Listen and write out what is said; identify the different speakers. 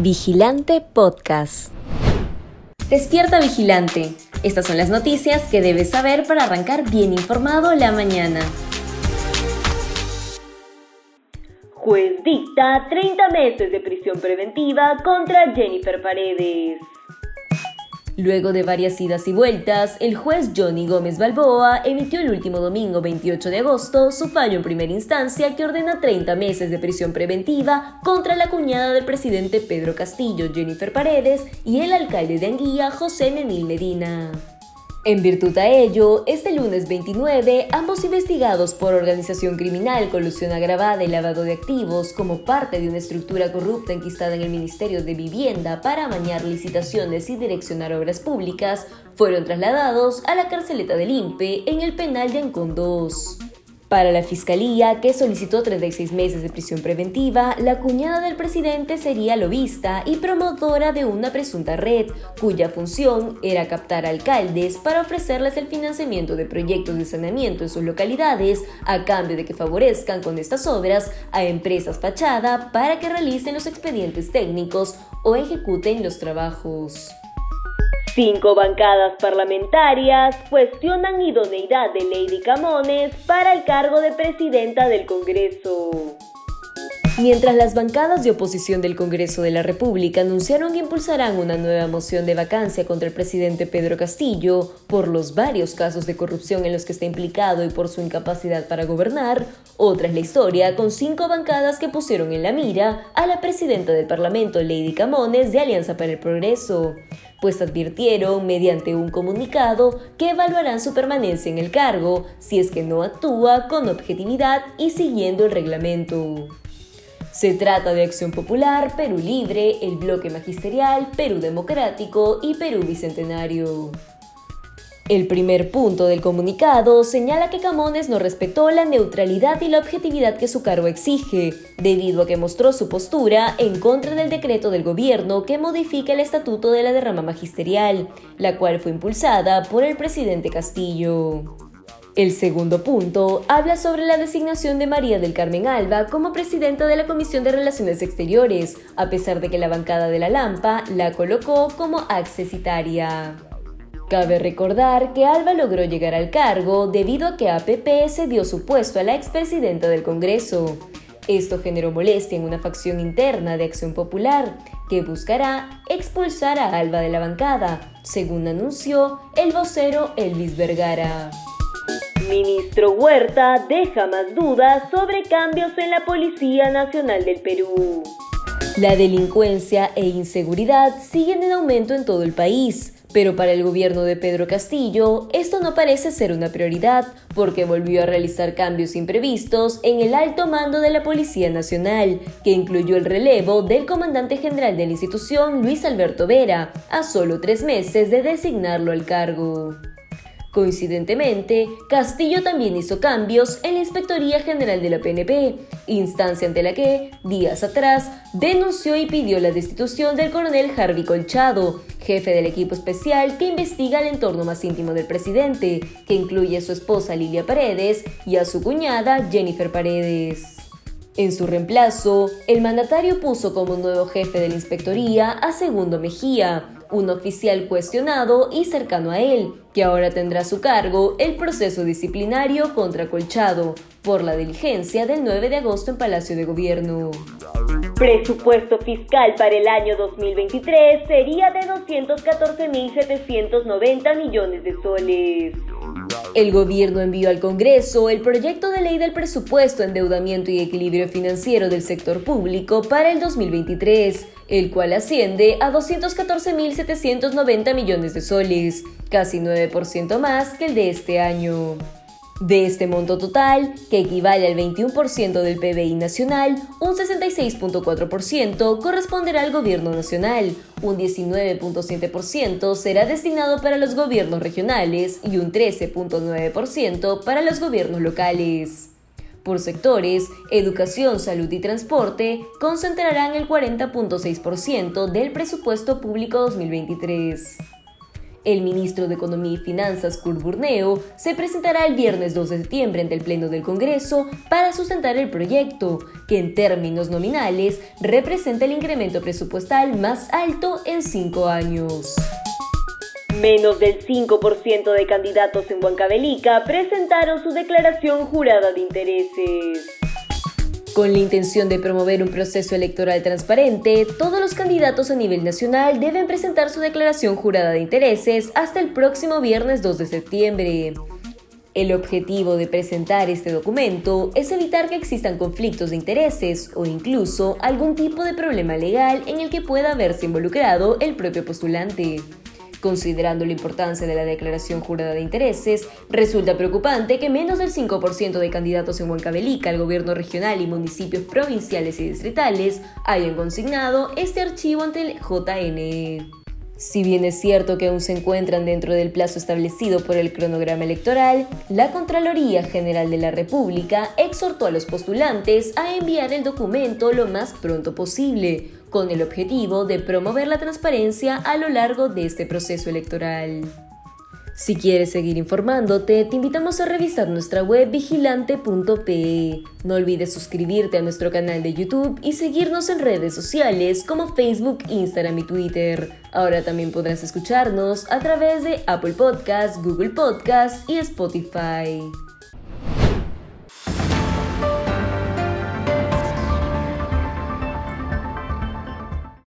Speaker 1: Vigilante Podcast. Despierta Vigilante. Estas son las noticias que debes saber para arrancar bien informado la mañana.
Speaker 2: Juez dicta 30 meses de prisión preventiva contra Jennifer Paredes.
Speaker 1: Luego de varias idas y vueltas, el juez Johnny Gómez Balboa emitió el último domingo 28 de agosto su fallo en primera instancia que ordena 30 meses de prisión preventiva contra la cuñada del presidente Pedro Castillo, Jennifer Paredes, y el alcalde de Anguilla, José Nenil Medina. En virtud a ello, este lunes 29, ambos investigados por organización criminal, colusión agravada y lavado de activos como parte de una estructura corrupta enquistada en el Ministerio de Vivienda para amañar licitaciones y direccionar obras públicas, fueron trasladados a la carceleta del INPE en el penal de Ancón 2. Para la fiscalía, que solicitó 36 meses de prisión preventiva, la cuñada del presidente sería lobista y promotora de una presunta red, cuya función era captar alcaldes para ofrecerles el financiamiento de proyectos de saneamiento en sus localidades, a cambio de que favorezcan con estas obras a empresas fachada para que realicen los expedientes técnicos o ejecuten los trabajos.
Speaker 2: Cinco bancadas parlamentarias cuestionan idoneidad de Lady Camones para el cargo de presidenta del Congreso.
Speaker 1: Mientras las bancadas de oposición del Congreso de la República anunciaron que impulsarán una nueva moción de vacancia contra el presidente Pedro Castillo por los varios casos de corrupción en los que está implicado y por su incapacidad para gobernar, otra es la historia con cinco bancadas que pusieron en la mira a la presidenta del Parlamento, Lady Camones, de Alianza para el Progreso pues advirtieron mediante un comunicado que evaluarán su permanencia en el cargo si es que no actúa con objetividad y siguiendo el reglamento. Se trata de Acción Popular, Perú Libre, el Bloque Magisterial, Perú Democrático y Perú Bicentenario. El primer punto del comunicado señala que Camones no respetó la neutralidad y la objetividad que su cargo exige, debido a que mostró su postura en contra del decreto del gobierno que modifica el estatuto de la derrama magisterial, la cual fue impulsada por el presidente Castillo. El segundo punto habla sobre la designación de María del Carmen Alba como presidenta de la Comisión de Relaciones Exteriores, a pesar de que la bancada de la Lampa la colocó como accesitaria. Cabe recordar que Alba logró llegar al cargo debido a que APP dio su puesto a la expresidenta del Congreso. Esto generó molestia en una facción interna de Acción Popular, que buscará expulsar a Alba de la bancada, según anunció el vocero Elvis Vergara.
Speaker 2: Ministro Huerta deja más dudas sobre cambios en la Policía Nacional del Perú.
Speaker 1: La delincuencia e inseguridad siguen en aumento en todo el país. Pero para el gobierno de Pedro Castillo, esto no parece ser una prioridad, porque volvió a realizar cambios imprevistos en el alto mando de la Policía Nacional, que incluyó el relevo del comandante general de la institución, Luis Alberto Vera, a solo tres meses de designarlo al cargo. Coincidentemente, Castillo también hizo cambios en la Inspectoría General de la PNP, instancia ante la que, días atrás, denunció y pidió la destitución del coronel Harvey Colchado, jefe del equipo especial que investiga el entorno más íntimo del presidente, que incluye a su esposa Lilia Paredes y a su cuñada Jennifer Paredes. En su reemplazo, el mandatario puso como nuevo jefe de la inspectoría a Segundo Mejía, un oficial cuestionado y cercano a él, que ahora tendrá a su cargo el proceso disciplinario contra Colchado por la diligencia del 9 de agosto en Palacio de Gobierno.
Speaker 2: Presupuesto fiscal para el año 2023 sería de 214.790 millones de soles.
Speaker 1: El gobierno envió al Congreso el proyecto de ley del presupuesto, endeudamiento y equilibrio financiero del sector público para el 2023, el cual asciende a 214.790 millones de soles, casi 9% más que el de este año. De este monto total, que equivale al 21% del PBI nacional, un 66.4% corresponderá al gobierno nacional, un 19.7% será destinado para los gobiernos regionales y un 13.9% para los gobiernos locales. Por sectores, educación, salud y transporte concentrarán el 40.6% del presupuesto público 2023. El ministro de Economía y Finanzas, Kurt Burneo, se presentará el viernes 2 de septiembre ante el Pleno del Congreso para sustentar el proyecto, que en términos nominales representa el incremento presupuestal más alto en cinco años.
Speaker 2: Menos del 5% de candidatos en Huancavelica presentaron su declaración jurada de intereses.
Speaker 1: Con la intención de promover un proceso electoral transparente, todos los candidatos a nivel nacional deben presentar su declaración jurada de intereses hasta el próximo viernes 2 de septiembre. El objetivo de presentar este documento es evitar que existan conflictos de intereses o incluso algún tipo de problema legal en el que pueda verse involucrado el propio postulante. Considerando la importancia de la declaración jurada de intereses, resulta preocupante que menos del 5% de candidatos en Huancavelica al gobierno regional y municipios provinciales y distritales hayan consignado este archivo ante el JNE. Si bien es cierto que aún se encuentran dentro del plazo establecido por el cronograma electoral, la Contraloría General de la República exhortó a los postulantes a enviar el documento lo más pronto posible, con el objetivo de promover la transparencia a lo largo de este proceso electoral. Si quieres seguir informándote, te invitamos a revisar nuestra web vigilante.pe. No olvides suscribirte a nuestro canal de YouTube y seguirnos en redes sociales como Facebook, Instagram y Twitter. Ahora también podrás escucharnos a través de Apple Podcasts, Google Podcasts y Spotify.